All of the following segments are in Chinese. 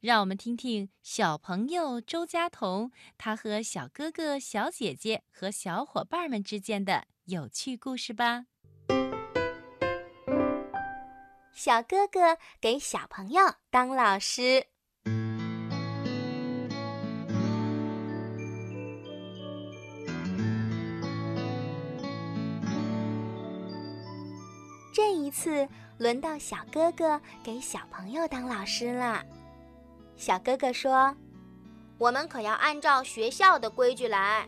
让我们听听小朋友周佳彤他和小哥哥、小姐姐和小伙伴们之间的有趣故事吧。小哥哥给小朋友当老师。这一次轮到小哥哥给小朋友当老师了。小哥哥说：“我们可要按照学校的规矩来。”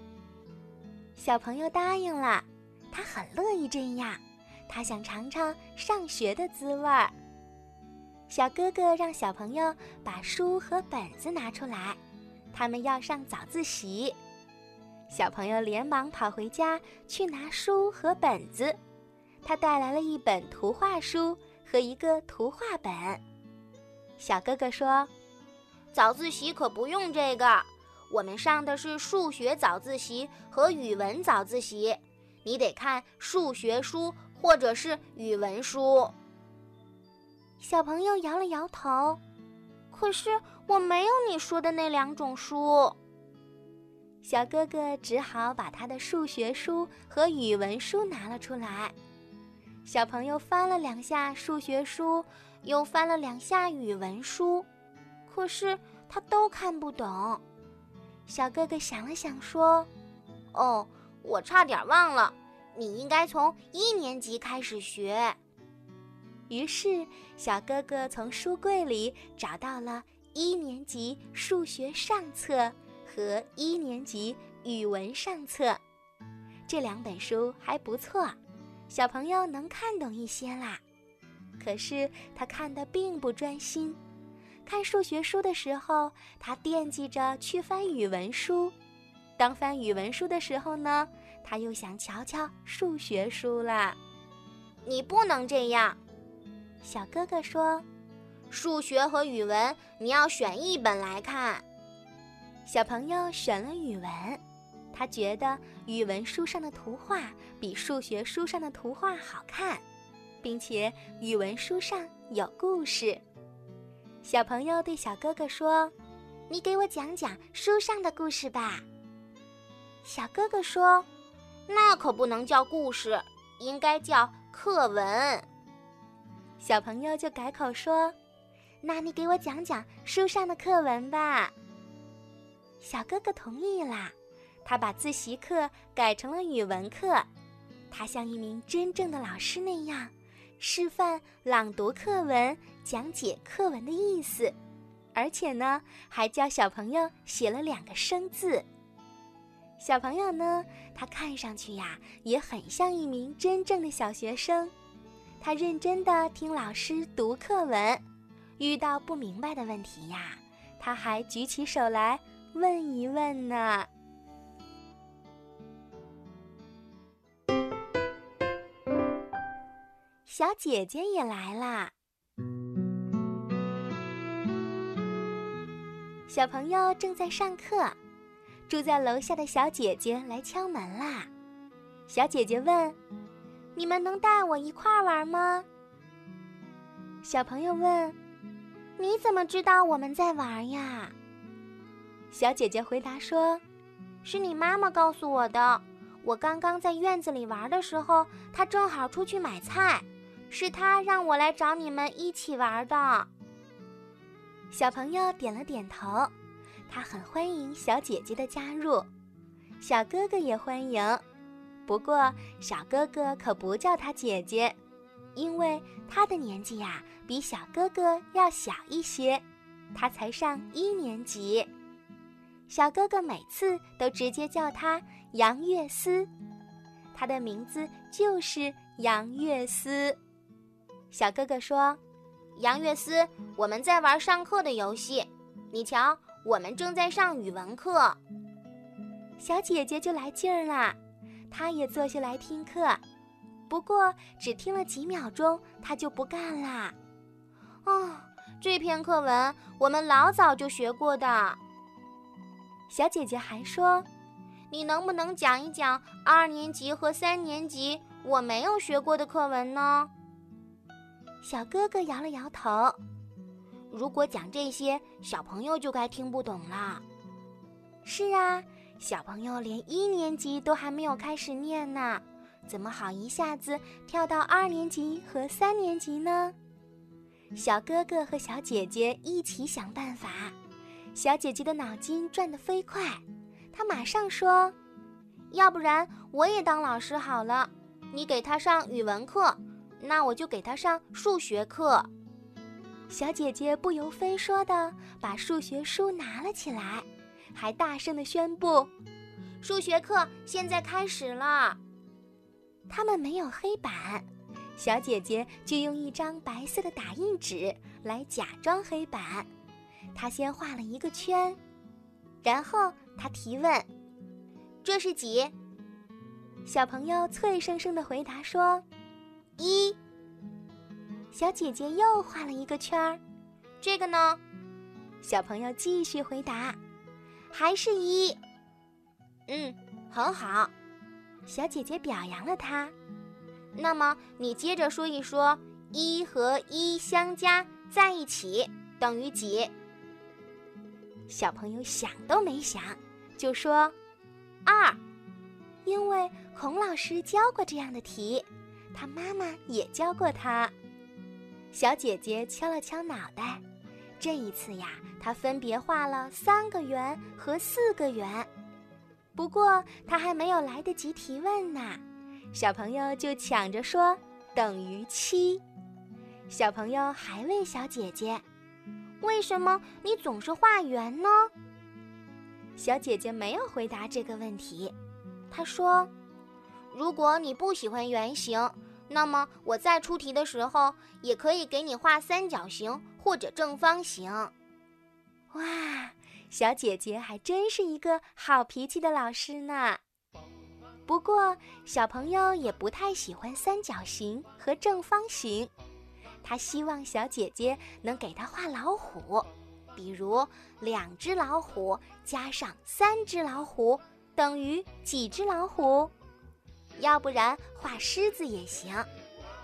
小朋友答应了，他很乐意这样，他想尝尝上学的滋味儿。小哥哥让小朋友把书和本子拿出来，他们要上早自习。小朋友连忙跑回家去拿书和本子。他带来了一本图画书和一个图画本。小哥哥说：“早自习可不用这个，我们上的是数学早自习和语文早自习，你得看数学书或者是语文书。”小朋友摇了摇头：“可是我没有你说的那两种书。”小哥哥只好把他的数学书和语文书拿了出来。小朋友翻了两下数学书，又翻了两下语文书，可是他都看不懂。小哥哥想了想说：“哦，我差点忘了，你应该从一年级开始学。”于是，小哥哥从书柜里找到了一年级数学上册和一年级语文上册，这两本书还不错。小朋友能看懂一些啦，可是他看的并不专心。看数学书的时候，他惦记着去翻语文书；当翻语文书的时候呢，他又想瞧瞧数学书啦。你不能这样，小哥哥说：“数学和语文你要选一本来看。”小朋友选了语文。他觉得语文书上的图画比数学书上的图画好看，并且语文书上有故事。小朋友对小哥哥说：“你给我讲讲书上的故事吧。”小哥哥说：“那可不能叫故事，应该叫课文。”小朋友就改口说：“那你给我讲讲书上的课文吧。”小哥哥同意啦。他把自习课改成了语文课，他像一名真正的老师那样，示范朗读课文、讲解课文的意思，而且呢，还教小朋友写了两个生字。小朋友呢，他看上去呀，也很像一名真正的小学生。他认真的听老师读课文，遇到不明白的问题呀，他还举起手来问一问呢。小姐姐也来啦！小朋友正在上课，住在楼下的小姐姐来敲门啦。小姐姐问：“你们能带我一块儿玩吗？”小朋友问：“你怎么知道我们在玩呀？”小姐姐回答说：“是你妈妈告诉我的。我刚刚在院子里玩的时候，她正好出去买菜。”是他让我来找你们一起玩的。小朋友点了点头，他很欢迎小姐姐的加入，小哥哥也欢迎。不过小哥哥可不叫他姐姐，因为他的年纪呀比小哥哥要小一些，他才上一年级。小哥哥每次都直接叫他杨月思，他的名字就是杨月思。小哥哥说：“杨月思，我们在玩上课的游戏。你瞧，我们正在上语文课。”小姐姐就来劲儿了，她也坐下来听课，不过只听了几秒钟，她就不干啦。哦，这篇课文我们老早就学过的。小姐姐还说：“你能不能讲一讲二年级和三年级我没有学过的课文呢？”小哥哥摇了摇头，如果讲这些，小朋友就该听不懂了。是啊，小朋友连一年级都还没有开始念呢，怎么好一下子跳到二年级和三年级呢？小哥哥和小姐姐一起想办法，小姐姐的脑筋转得飞快，她马上说：“要不然我也当老师好了，你给他上语文课，那我就给他上数学课。”小姐姐不由分说的把数学书拿了起来，还大声的宣布：“数学课现在开始了。”他们没有黑板。小姐姐就用一张白色的打印纸来假装黑板，她先画了一个圈，然后她提问：“这是几？”小朋友脆生生的回答说：“一。”小姐姐又画了一个圈儿，这个呢？小朋友继续回答：“还是一。”嗯，很好，小姐姐表扬了他。那么你接着说一说，一和一相加在一起等于几？小朋友想都没想就说二，因为孔老师教过这样的题，他妈妈也教过他。小姐姐敲了敲脑袋，这一次呀，她分别画了三个圆和四个圆。不过她还没有来得及提问呢。小朋友就抢着说等于七。小朋友还问小姐姐：“为什么你总是画圆呢？”小姐姐没有回答这个问题。她说：“如果你不喜欢圆形，那么我在出题的时候也可以给你画三角形或者正方形。”哇，小姐姐还真是一个好脾气的老师呢。不过，小朋友也不太喜欢三角形和正方形，他希望小姐姐能给他画老虎，比如两只老虎加上三只老虎等于几只老虎？要不然画狮子也行，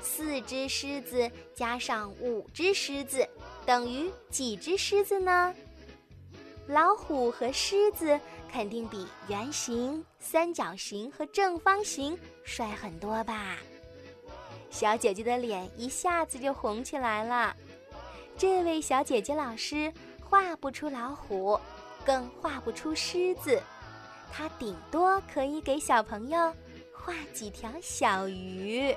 四只狮子加上五只狮子等于几只狮子呢？老虎和狮子肯定比圆形、三角形和正方形帅很多吧？小姐姐的脸一下子就红起来了。这位小姐姐老师画不出老虎，更画不出狮子，她顶多可以给小朋友画几条小鱼。